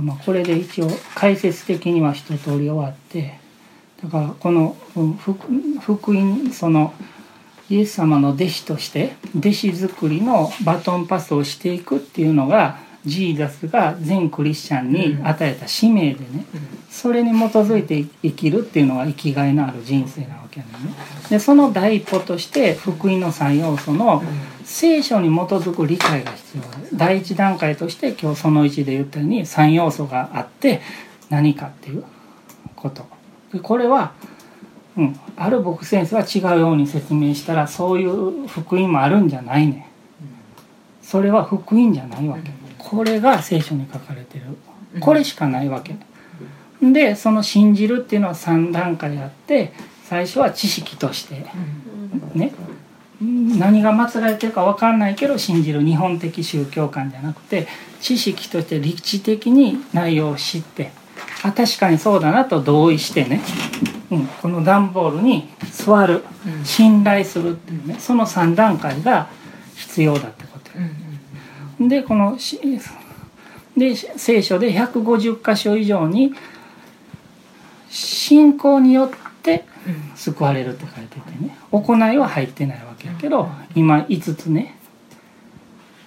まあ、これで一応解説的には一通り終わってだからこの福音そのイエス様の弟子として弟子作りのバトンパスをしていくっていうのがジーザスが全クリスチャンに与えた使命でねそれに基づいて生きるっていうのが生きがいのある人生なわけね。でその第一歩として福音の3要素の聖書に基づく理解が必要第一段階として今日その1で言ったように3要素があって何かっていうこと。でこれは、うん、ある牧先生は違うように説明したらそういう福音もあるんじゃないねそれは福音じゃないわけこれが聖書に書かれてる。これしかないわけ。でその信じるっていうのは3段階あって最初は知識として。ね。何が間違えてるか分かんないけど信じる日本的宗教観じゃなくて知識として理知的に内容を知ってあ確かにそうだなと同意してね、うん、この段ボールに座る信頼するっていうね。その3段階が必要だってでこのしで聖書で150箇所以上に信仰によって救われるって書いててね。行いは入ってないわけやけど今5つね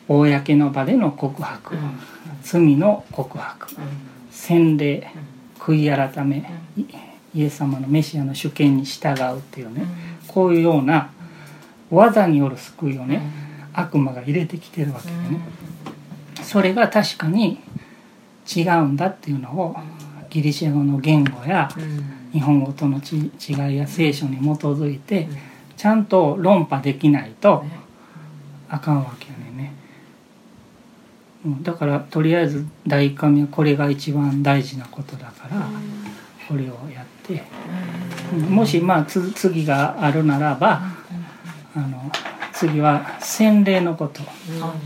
公の場での告白罪の告白洗礼悔い改めイイエス様のメシアの主権に従うっていうね。こういうような技による救いをね悪魔が入れてきてるわけでね。それが確かに違うんだっていうのをギリシャ語の言語や日本語とのち違いや聖書に基づいてちゃんと論破できないとあかんわけやね。ん。だからとりあえず第一回目はこれが一番大事なことだからこれをやって。うん。もしまあつ次があるならばあの次は洗礼のこと。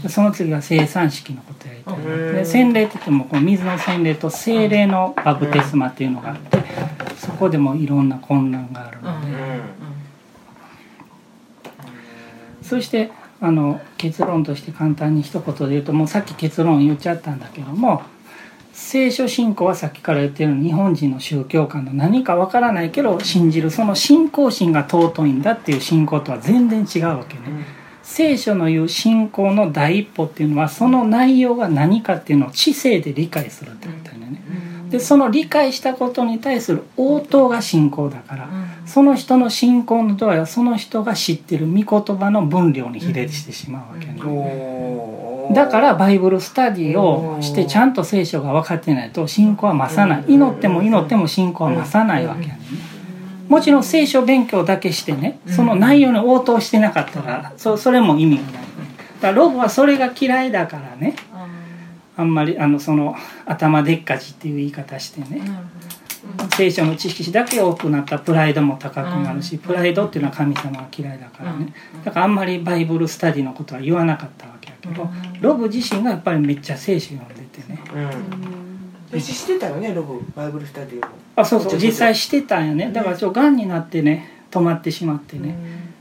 その次は生産式のことやりたいな。で洗礼って言ってもこの水の洗礼と精霊のバプテスマっていうのがあってそこでもいろんな困難があるので。そしてあの結論として簡単に一言で言うともうさっき結論言っちゃったんだけども聖書信仰はさっきから言ってる日本人の宗教観の何かわからないけど信じるその信仰心が尊いんだっていう信仰とは全然違うわけね。聖書の言う信仰の第一歩っていうのはその内容が何かっていうのを知性で理解するってことだよね。でその理解したことに対する応答が信仰だからその人の信仰の度合いはその人が知ってる御言葉の分量に比例してしまうわけね。だからバイブルスタディをしてちゃんと聖書が分かってないと信仰は増さない。祈っても祈っても信仰は増さないわけやね。もちろん聖書勉強だけしてねその内容に応答してなかったらそそれも意味がない。だからロブはそれが嫌いだからね。あんまりあのその頭でっかちっていう言い方してね。聖書の知識だけ多くなったらプライドも高くなるしプライドっていうのは神様が嫌いだからね。だからあんまりバイブルスタディのことは言わなかったわけどロブ自身がやっぱりめっちゃ聖書読んでてね。私してたよねロブバイブルスタディをあそうそう実際してたんよね。だからちょがんになってね止まってしまってね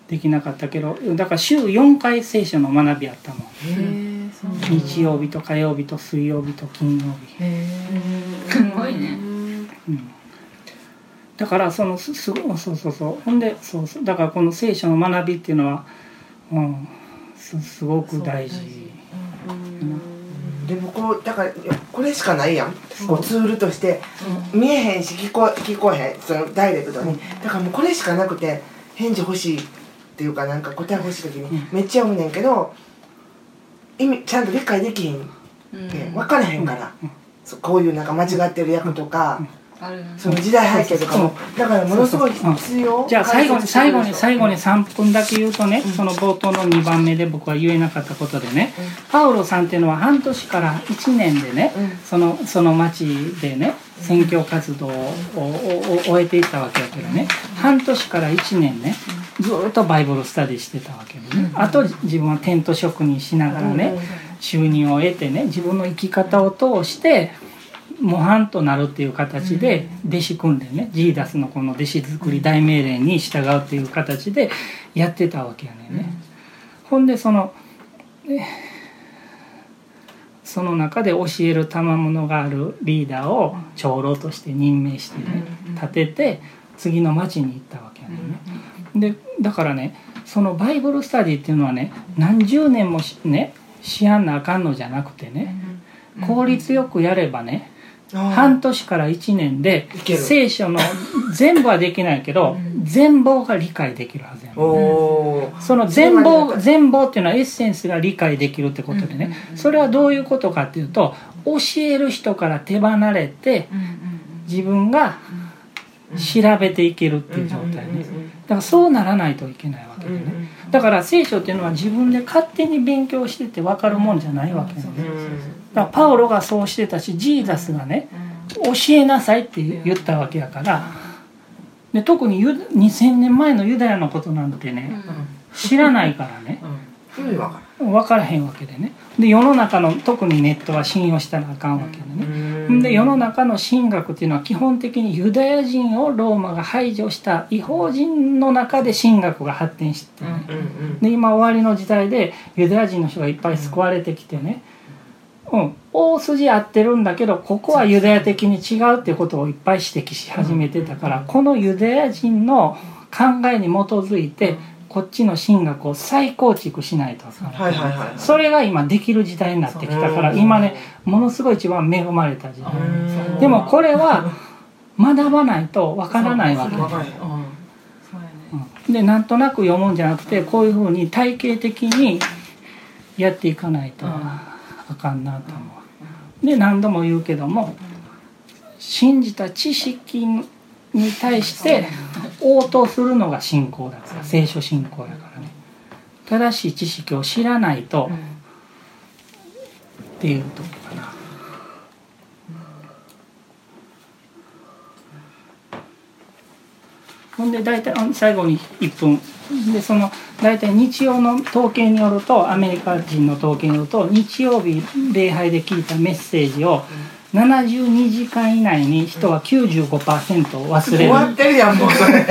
できなかったけどだから週4回聖書の学びあったもん。日曜日と火曜日と水曜日と金曜日。すごいね。うん。だからそのすすごそうそうそう。ほんでそうそうだからこの聖書の学びっていうのは、うん、すすごく大事でもこうだからこれしかないやん。こうツールとして見えへんし聞こ聞こえへん。そのダイレクトに。だからもうこれしかなくて返事欲しいっていうかなんか答え欲しい時にめっちゃ読むねんけど意味ちゃんと理解できひんって。分からへんから。そうこういうなんか間違ってる役とかその時代背景とかも。だからものすごい必要。じゃあ最後に最後に最後にに3分だけ言うとね、その冒頭の2番目で僕は言えなかったことでね、パウロさんっていうのは半年から1年でね、そのその町でね宣教活動を終えていったわけやけどね。半年から1年ねずっとバイブルスタディしてたわけでね、あと自分はテント職人しながらね、収入を得てね自分の生き方を通して模範となるっていう形で弟子訓練ねジーダスのこの弟子作り大命令に従うっていう形でやってたわけやねんね。ほんでそのえその中で教える賜物があるリーダーを長老として任命してね立てて次の町に行ったわけやねんね。でだからねそのバイブルスタディっていうのはね何十年もしねしやんなあかんのじゃなくてね効率よくやればね半年から1年で聖書の全部はできないけど 全貌が理解できるはずやその全貌全貌っていうのはエッセンスが理解できるってことでね。それはどういうことかっていうと教える人から手離れて自分が調べていけるっていう状態ね。だからそうならないといけないわけでね。だから聖書っていうのは自分で勝手に勉強してて分かるもんじゃないわけよ。ねだからパウロがそうしてたしジーザスがね教えなさいって言ったわけやからで特にユ2000年前のユダヤのことなんてね知らないからね。分からへんわけでね。で世の中の特にネットは信用したらあかんわけでらねで世の中の神学っていうのは基本的にユダヤ人をローマが排除した違法人の中で神学が発展してね。で今終わりの時代でユダヤ人の人がいっぱい救われてきてね、うん、大筋合ってるんだけどここはユダヤ的に違うっていうことをいっぱい指摘し始めてたからこのユダヤ人の考えに基づいてこっちの神学を再構築しないとあかんはいはいはいそれが今できる時代になってきたからうん今ねものすごい一番恵まれた時代。うん。でもこれは学ばないとわからないわけわかんないそうやね。うん。でなんとなく読むんじゃなくてこういうふうに体系的にやっていかないとあかんなと思う。で何度も言うけども信じた知識に対して応答するのが信仰だから聖書信仰やからね。正しい知識を知らないとっていうとこかな。ほんで大体最後に1分。でその大体日曜の統計によるとアメリカ人の統計によると日曜日礼拝で聞いたメッセージを72時間以内に人は95%忘れ終るわってるやんもうそれ。っ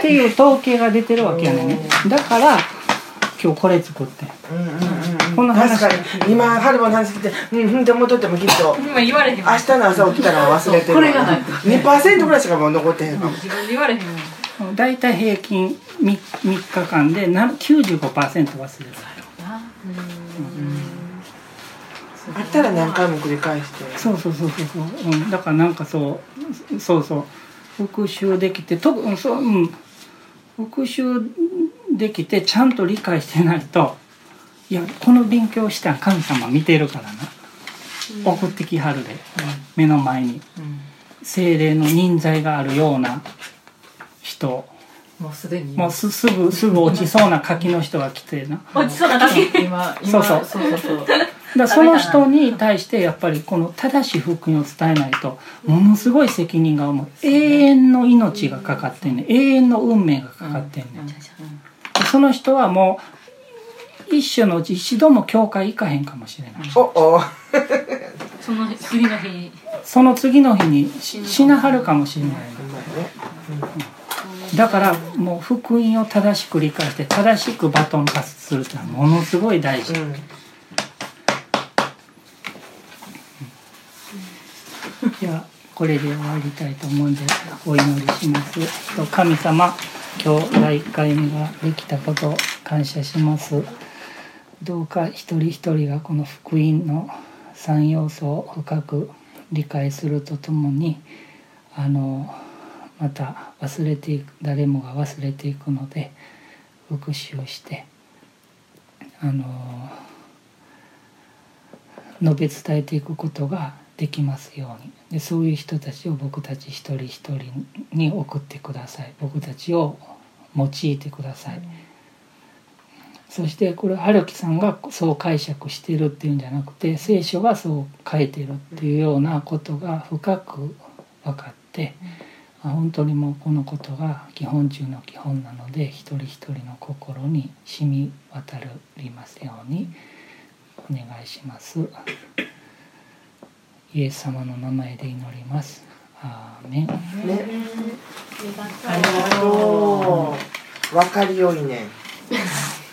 ていう統計が出てるわけやねだから今日これ作ってうんうんうん。この話確かに今春馬の話聞いてうんうんって思っとってもきっと今言われへん明日の朝起きたら忘れてるこれがないと。2%ぐらいしかもう残ってへんかも自分で言われへんもん大体平均 3, 3日間でな95%忘れる。あったら何回も繰り返して。そうそうそうそうそう、うん、だからなんかそうそうそう。復習できてと、うんそううん、復習できてちゃんと理解してないといやこの勉強したら神様見てるからな、送ってきはるで、目の前に。精霊の人材があるような人。もうすでに。もうすすぐすぐ落ちそうな柿の人が来てな。落ちそうな時今今そうそう。そうそうそう。だその人に対してやっぱりこの正しい福音を伝えないとものすごい責任が重い。永遠の命がかかってんねん。永遠の運命がかかってんねん、でその人はもう一種のうち一度も教会行かへんかもしれない。おお。その次の日。にその次の日にし死なはるかもしれない。だからもう福音を正しく理解して正しくバトンパスするってのはものすごい大事、うん。ではこれで終わりたいと思うんでお祈りします。と神様今日第1回目ができたことを感謝します。どうか一人一人がこの福音の3要素を深く理解するとともにあのまた忘れていく誰もが忘れていくので復習してあの述べ伝えていくことができますように。でそういう人たちを僕たち一人一人に送ってください。僕たちを用いてください、そしてこれ春樹さんがそう解釈してるっていうんじゃなくて聖書がそう書いてるっていうようなことが深く分かって、あ本当にもうこのことが基本中の基本なので一人一人の心に染み渡りますようにお願いします。イエス様の名前で祈ります。アーメン。ねありがとう分かりよいね